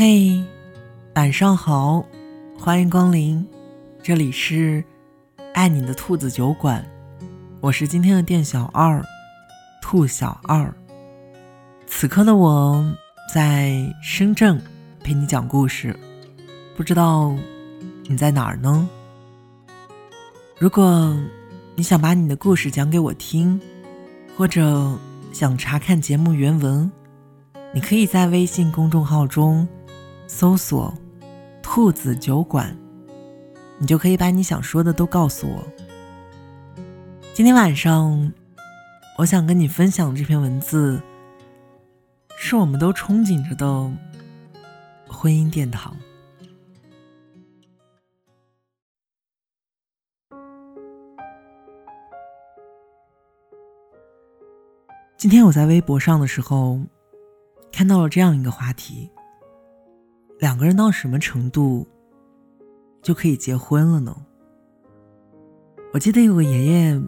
嘿，晚上好，欢迎光临，这里是爱你的兔子酒馆，我是今天的店小二，兔小二。此刻的我在深圳陪你讲故事，不知道你在哪儿呢？如果你想把你的故事讲给我听，或者想查看节目原文，你可以在微信公众号中搜索“兔子酒馆”，你就可以把你想说的都告诉我。今天晚上，我想跟你分享这篇文字，是我们都憧憬着的婚姻殿堂。今天我在微博上的时候，看到了这样一个话题：两个人到什么程度就可以结婚了呢？我记得有个爷爷，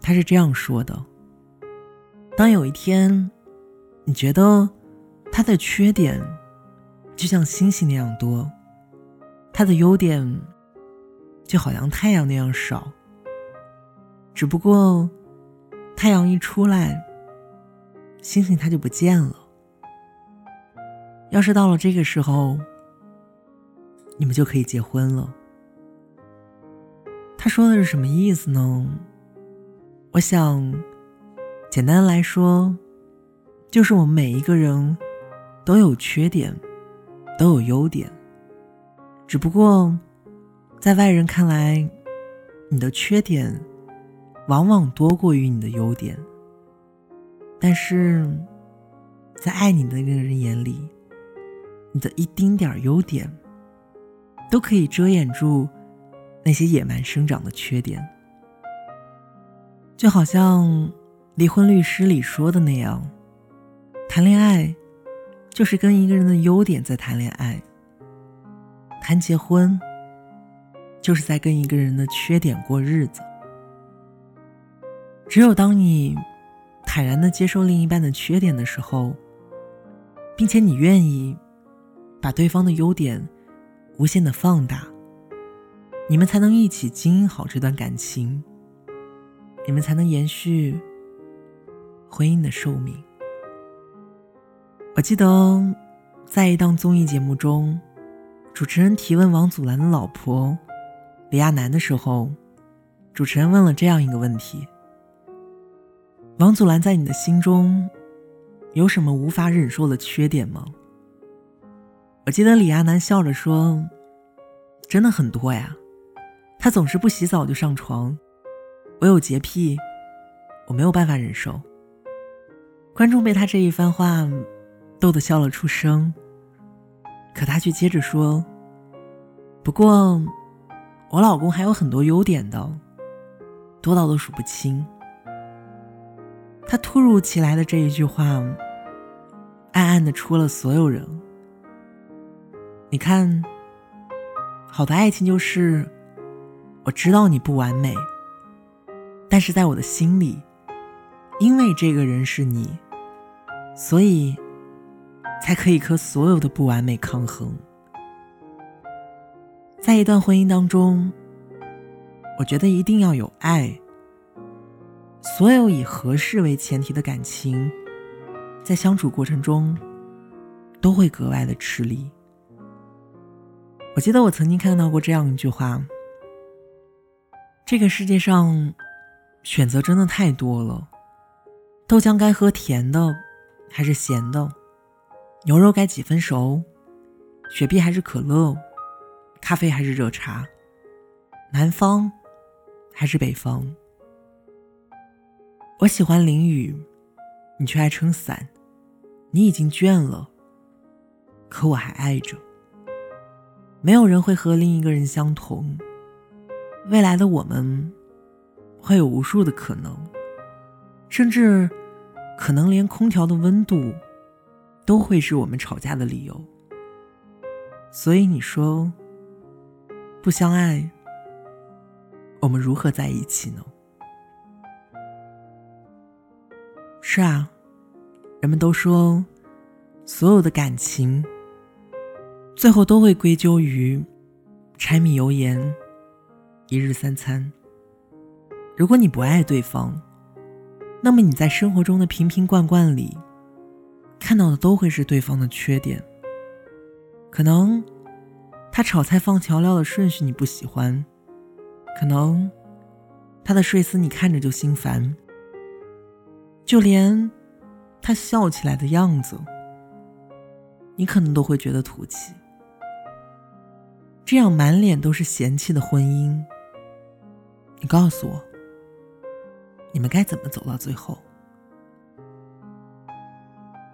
他是这样说的：当有一天，你觉得他的缺点就像星星那样多，他的优点就好像太阳那样少，只不过太阳一出来。星星它就不见了。要是到了这个时候，你们就可以结婚了。他说的是什么意思呢？我想，简单来说，就是我们每一个人都有缺点，都有优点，只不过在外人看来，你的缺点往往多过于你的优点。但是，在爱你的那个人眼里，你的一丁点儿优点，都可以遮掩住那些野蛮生长的缺点。就好像《离婚律师》里说的那样，谈恋爱就是跟一个人的优点在谈恋爱；谈结婚就是在跟一个人的缺点过日子。只有当你。坦然的接受另一半的缺点的时候，并且你愿意把对方的优点无限的放大，你们才能一起经营好这段感情，你们才能延续婚姻的寿命。我记得在一档综艺节目中，主持人提问王祖蓝的老婆李亚男的时候，主持人问了这样一个问题。王祖蓝在你的心中有什么无法忍受的缺点吗？我记得李亚男笑着说：“真的很多呀，他总是不洗澡就上床，我有洁癖，我没有办法忍受。”观众被他这一番话逗得笑了出声，可他却接着说：“不过，我老公还有很多优点的，多到都数不清。”他突如其来的这一句话，暗暗的戳了所有人。你看，好的爱情就是，我知道你不完美，但是在我的心里，因为这个人是你，所以才可以和所有的不完美抗衡。在一段婚姻当中，我觉得一定要有爱。所有以合适为前提的感情，在相处过程中都会格外的吃力。我记得我曾经看到过这样一句话：这个世界上选择真的太多了，豆浆该喝甜的还是咸的？牛肉该几分熟？雪碧还是可乐？咖啡还是热茶？南方还是北方？我喜欢淋雨，你却爱撑伞。你已经倦了，可我还爱着。没有人会和另一个人相同。未来的我们，会有无数的可能，甚至可能连空调的温度，都会是我们吵架的理由。所以你说，不相爱，我们如何在一起呢？是啊，人们都说，所有的感情最后都会归咎于柴米油盐、一日三餐。如果你不爱对方，那么你在生活中的瓶瓶罐罐里看到的都会是对方的缺点。可能他炒菜放调料的顺序你不喜欢，可能他的睡姿你看着就心烦，就连他笑起来的样子，你可能都会觉得土气。这样满脸都是嫌弃的婚姻，你告诉我，你们该怎么走到最后？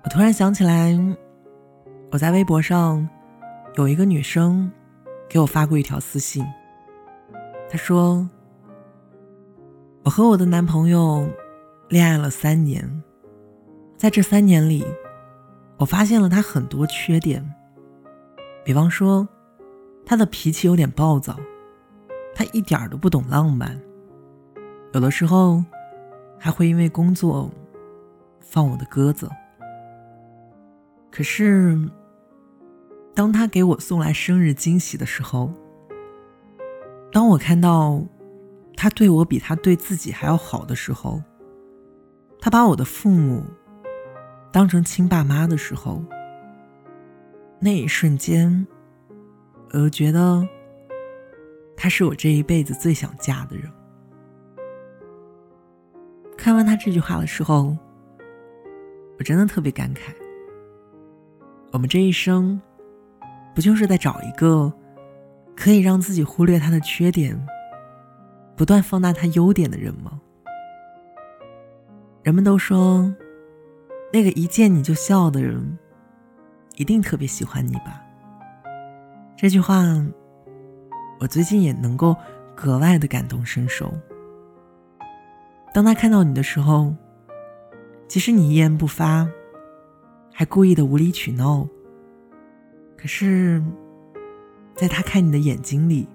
我突然想起来，我在微博上有一个女生给我发过一条私信，她说：“我和我的男朋友恋爱了三年，在这三年里，我发现了他很多缺点，比方说。”他的脾气有点暴躁，他一点都不懂浪漫，有的时候还会因为工作放我的鸽子。可是，当他给我送来生日惊喜的时候，当我看到他对我比他对自己还要好的时候，他把我的父母当成亲爸妈的时候，那一瞬间。我觉得他是我这一辈子最想嫁的人。看完他这句话的时候，我真的特别感慨。我们这一生，不就是在找一个可以让自己忽略他的缺点，不断放大他优点的人吗？人们都说，那个一见你就笑的人，一定特别喜欢你吧。这句话，我最近也能够格外的感同身受。当他看到你的时候，即使你一言不发，还故意的无理取闹，可是，在他看你的眼睛里，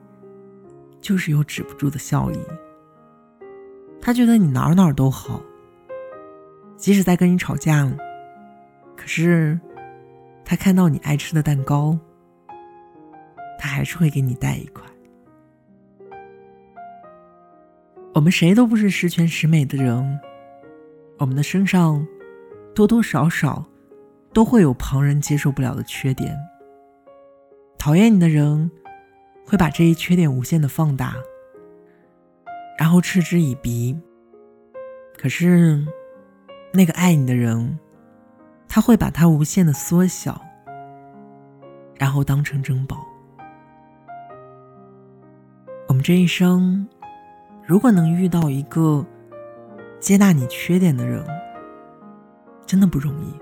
就是有止不住的笑意。他觉得你哪哪都好，即使在跟你吵架，可是，他看到你爱吃的蛋糕。他还是会给你带一块。我们谁都不是十全十美的人，我们的身上多多少少都会有旁人接受不了的缺点。讨厌你的人会把这一缺点无限的放大，然后嗤之以鼻。可是那个爱你的人，他会把它无限的缩小，然后当成珍宝。我们这一生，如果能遇到一个接纳你缺点的人，真的不容易。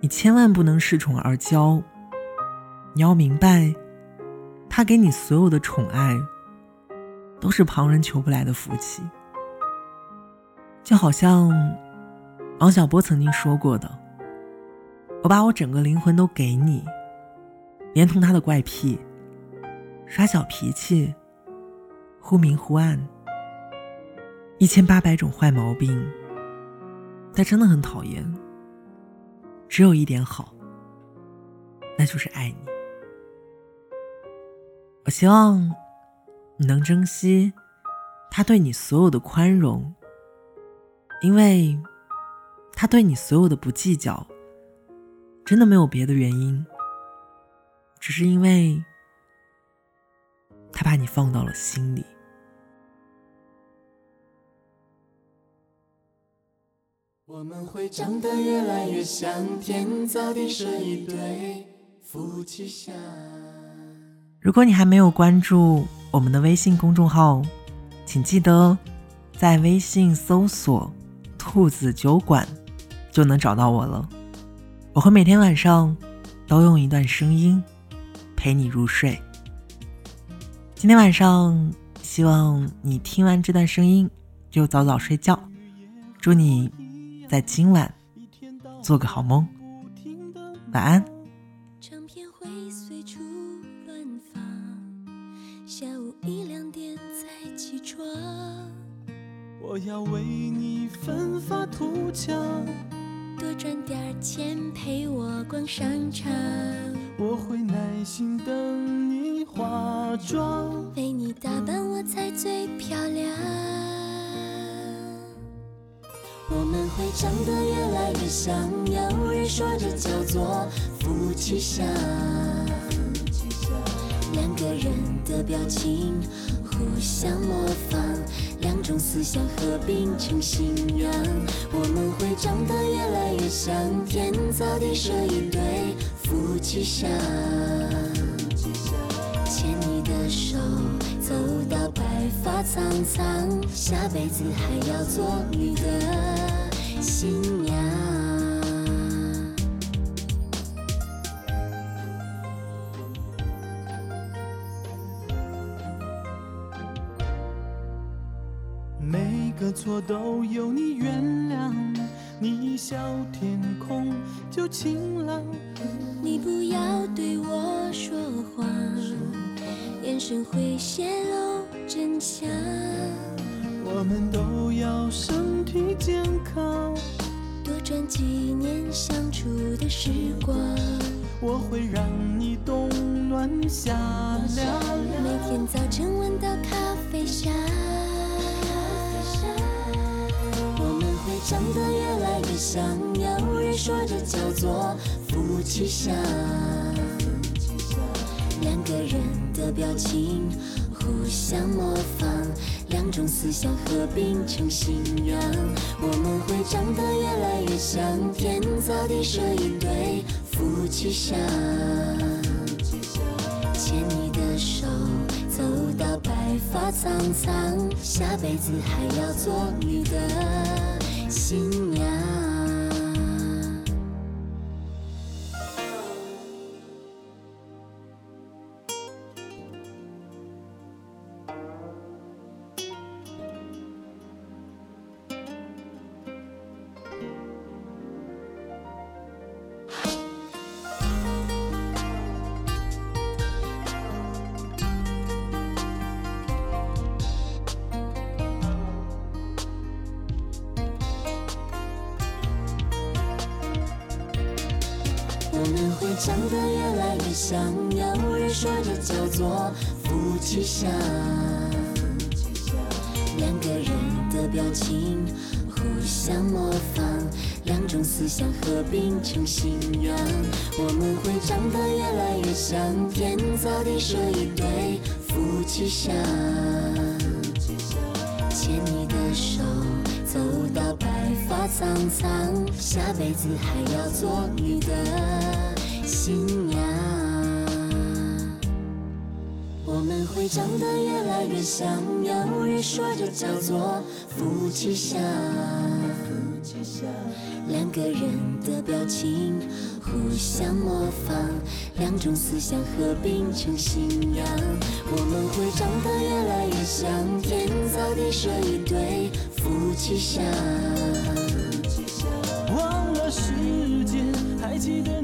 你千万不能恃宠而骄。你要明白，他给你所有的宠爱，都是旁人求不来的福气。就好像王小波曾经说过的：“我把我整个灵魂都给你，连同他的怪癖。”耍小脾气，忽明忽暗，一千八百种坏毛病，他真的很讨厌。只有一点好，那就是爱你。我希望你能珍惜他对你所有的宽容，因为他对你所有的不计较，真的没有别的原因，只是因为。他把你放到了心里。我们会长得越来越像天造地设一对夫妻相。如果你还没有关注我们的微信公众号，请记得在微信搜索“兔子酒馆”，就能找到我了。我会每天晚上都用一段声音陪你入睡。今天晚上，希望你听完这段声音就早早睡觉。祝你在今晚做个好梦，晚安。我要为你奋发图强，多赚点钱陪我逛商场，我会耐心等你化妆，为你打扮我才最漂亮。我们会长得越来越像，有人说这叫做夫妻相。两个人的表情互相模仿，两种思想合并成信仰。我们会长得越来越像，天造地设一对夫妻相。苍苍，下辈子还要做你的新娘。每个错都有你原谅，你一笑天空就晴朗。你不要对我说谎，眼神会泄露真相。我们都要身体健康，多赚几年相处的时光，我会让你冬暖夏凉。每天早晨闻到咖啡香。我们会长得越来越像，有人说这叫做夫妻相。个人的表情互相模仿，两种思想合并成信仰。我们会长得越来越像，天造地设一对夫妻相。牵你的手，走到白发苍苍，下辈子还要做你的新娘。会长得越来越像，有人说这叫做夫妻相。两个人的表情互相模仿，两种思想合并成信仰。我们会长得越来越像，天造地设一对夫妻相。牵你的手，走到白发苍苍，下辈子还要做你的新娘。我们会长得越来越像，有人说这叫做夫妻相。两个人的表情互相模仿，两种思想合并成信仰。我们会长得越来越像，天造地设一对夫妻相。忘了时间，还记得。